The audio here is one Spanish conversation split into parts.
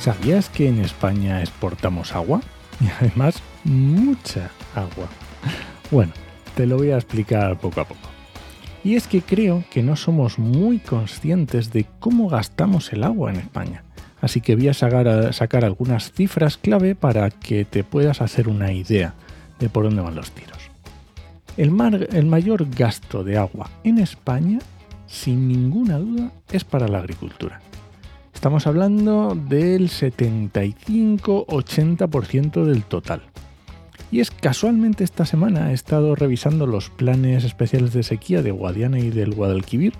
¿Sabías que en España exportamos agua? Y además mucha agua. Bueno, te lo voy a explicar poco a poco. Y es que creo que no somos muy conscientes de cómo gastamos el agua en España. Así que voy a sacar, algunas cifras clave para que te puedas hacer una idea de por dónde van los tiros. El mayor gasto de agua en España, sin ninguna duda, es para la agricultura Estamos hablando del 75-80% del total. Y es casualmente esta semana he estado revisando los planes especiales de sequía de Guadiana y del Guadalquivir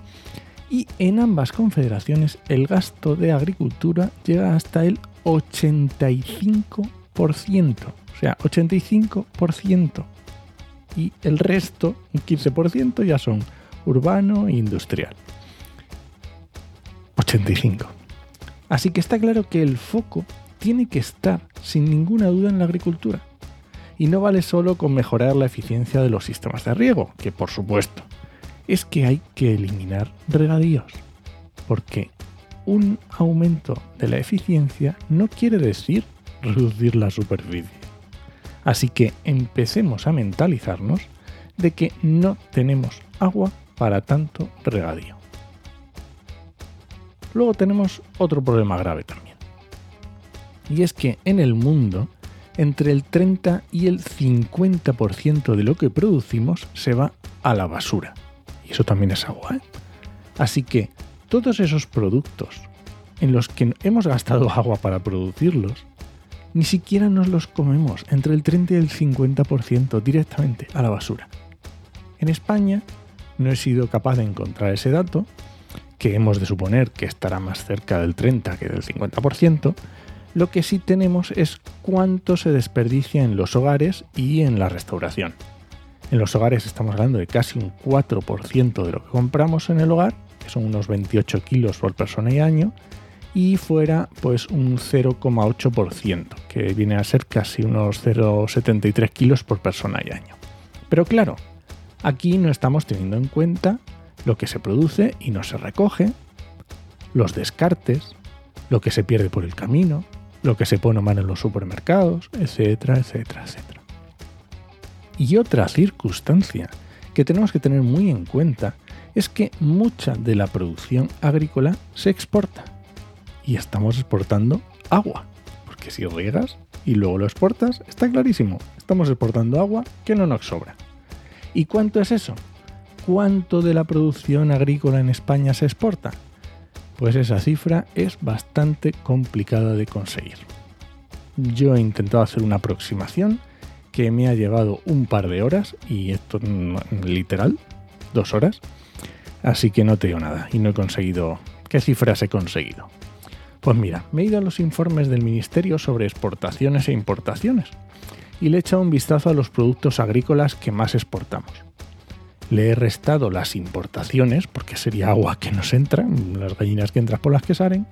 y en ambas confederaciones el gasto de agricultura llega hasta el 85%. O sea, 85%. Y el resto, un 15%, ya son urbano e industrial. 85%. Así que está claro que el foco tiene que estar sin ninguna duda en la agricultura. Y no vale solo con mejorar la eficiencia de los sistemas de riego, que por supuesto, es que hay que eliminar regadíos. Porque un aumento de la eficiencia no quiere decir reducir la superficie. Así que empecemos a mentalizarnos de que no tenemos agua para tanto regadío. Luego tenemos otro problema grave también. Y es que en el mundo, entre el 30 y el 50% de lo que producimos se va a la basura. Y eso también es agua. ¿eh? Así que todos esos productos en los que hemos gastado agua para producirlos, ni siquiera nos los comemos, entre el 30 y el 50% directamente a la basura. En España no he sido capaz de encontrar ese dato, que hemos de suponer que estará más cerca del 30 que del 50%, lo que sí tenemos es cuánto se desperdicia en los hogares y en la restauración. En los hogares estamos hablando de casi un 4% de lo que compramos en el hogar, que son unos 28 kilos por persona y año, y fuera pues un 0,8%, que viene a ser casi unos 0,73 kilos por persona y año. Pero claro, aquí no estamos teniendo en cuenta lo que se produce y no se recoge, los descartes, lo que se pierde por el camino, lo que se pone a mano en los supermercados, etcétera, etcétera, etcétera. Y otra circunstancia que tenemos que tener muy en cuenta es que mucha de la producción agrícola se exporta. Y estamos exportando agua. Porque si riegas y luego lo exportas, está clarísimo. Estamos exportando agua que no nos sobra. ¿Y cuánto es eso? ¿Cuánto de la producción agrícola en España se exporta? Pues esa cifra es bastante complicada de conseguir. Yo he intentado hacer una aproximación que me ha llevado un par de horas, y esto literal, dos horas, así que no te digo nada y no he conseguido... ¿Qué cifras he conseguido? Pues mira, me he ido a los informes del Ministerio sobre exportaciones e importaciones y le he echado un vistazo a los productos agrícolas que más exportamos le he restado las importaciones, porque sería agua que nos entra, las gallinas que entran por las que salen,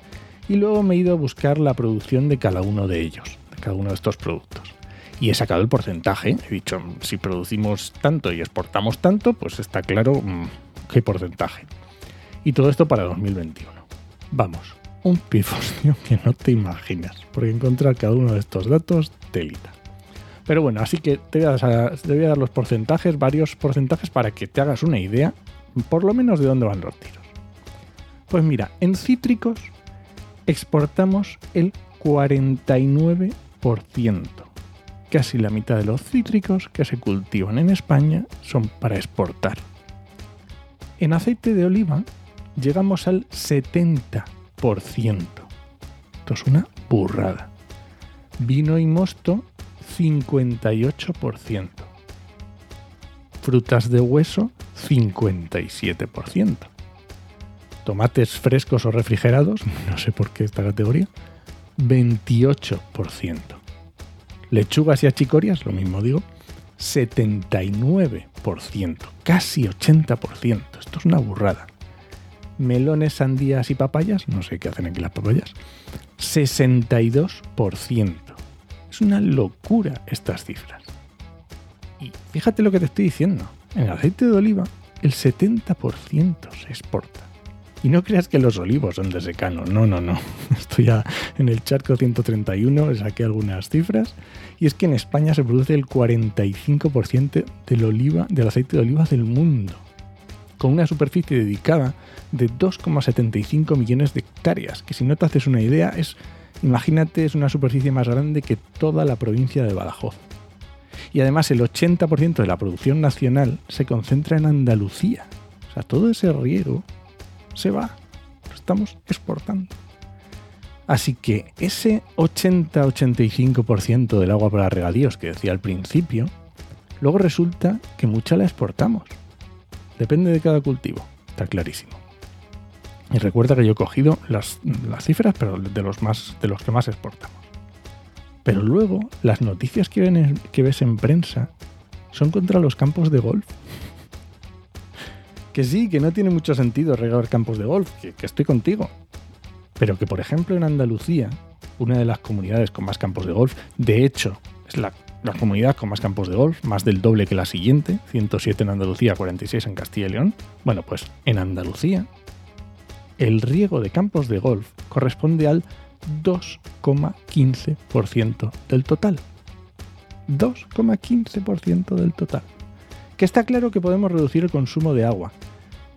y luego me he ido a buscar la producción de cada uno de ellos, de cada uno de estos productos. Y he sacado el porcentaje, he dicho, si producimos tanto y exportamos tanto, pues está claro mm, qué porcentaje. Y todo esto para 2021. Vamos, un pifostio que no te imaginas, porque encontrar cada uno de estos datos, telita. Pero bueno, así que te voy, a dar, los porcentajes, varios porcentajes para que te hagas una idea, por lo menos de dónde van los tiros. Pues mira, en cítricos exportamos el 49%. Casi la mitad de los cítricos que se cultivan en España son para exportar. En aceite de oliva llegamos al 70%. Esto es una burrada. Vino y mosto 58%. Frutas de hueso, 57%. Tomates frescos o refrigerados, no sé por qué esta categoría, 28%. Lechugas y achicorias, lo mismo digo, 79%, casi 80%. Esto es una burrada. Melones, sandías y papayas, no sé qué hacen aquí las papayas, 62%. Es una locura estas cifras. Y fíjate lo que te estoy diciendo. En el aceite de oliva, el 70% se exporta. Y no creas que los olivos son de secano, no, no, no. Estoy ya en el charco 131, saqué algunas cifras, y es que en España se produce el 45% del, oliva, del aceite de oliva del mundo, con una superficie dedicada de 2,75 millones de hectáreas, que si no te haces una idea, es, imagínate, es una superficie más grande que toda la provincia de Badajoz. Y además el 80% de la producción nacional se concentra en Andalucía. O sea, todo ese riego se va. Lo estamos exportando. Así que ese 80-85% del agua para regadíos que decía al principio, luego resulta que mucha la exportamos. Depende de cada cultivo, está clarísimo. Y recuerda que yo he cogido las, cifras, pero de los, más, de los que más exportamos. Pero luego, las noticias que, ves en prensa son contra los campos de golf. Que sí, que no tiene mucho sentido regar campos de golf, que, estoy contigo. Pero que, por ejemplo, en Andalucía, una de las comunidades con más campos de golf, de hecho, es la, la, comunidad con más campos de golf, más del doble que la siguiente, 107 en Andalucía, 46 en Castilla y León. Bueno, pues en Andalucía, el riego de campos de golf corresponde al 2,15% del total. 2,15% del total que está claro que podemos reducir el consumo de agua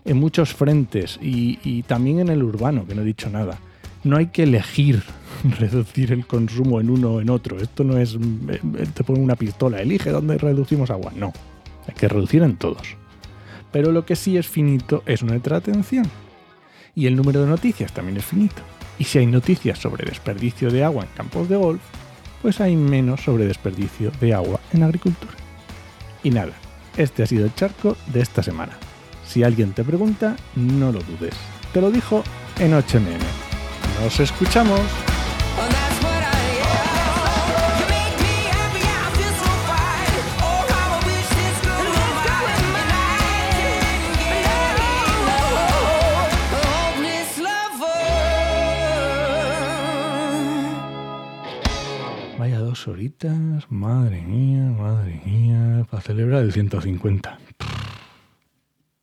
en muchos frentes y, también en el urbano, que no he dicho nada. No hay que elegir reducir el consumo en uno o en otro. Esto no es, eh, te pongo una pistola, elige dónde reducimos agua. No, hay que reducir en todos. Pero lo que sí es finito es nuestra atención. Y el número de noticias también es finito. Y si hay noticias sobre desperdicio de agua en campos de golf, pues hay menos sobre desperdicio de agua en agricultura. Y nada, este ha sido el charco de esta semana. Si alguien te pregunta, no lo dudes. Te lo dijo en 8mm. Nos escuchamos. Horitas, madre mía, madre mía, para celebrar el 150.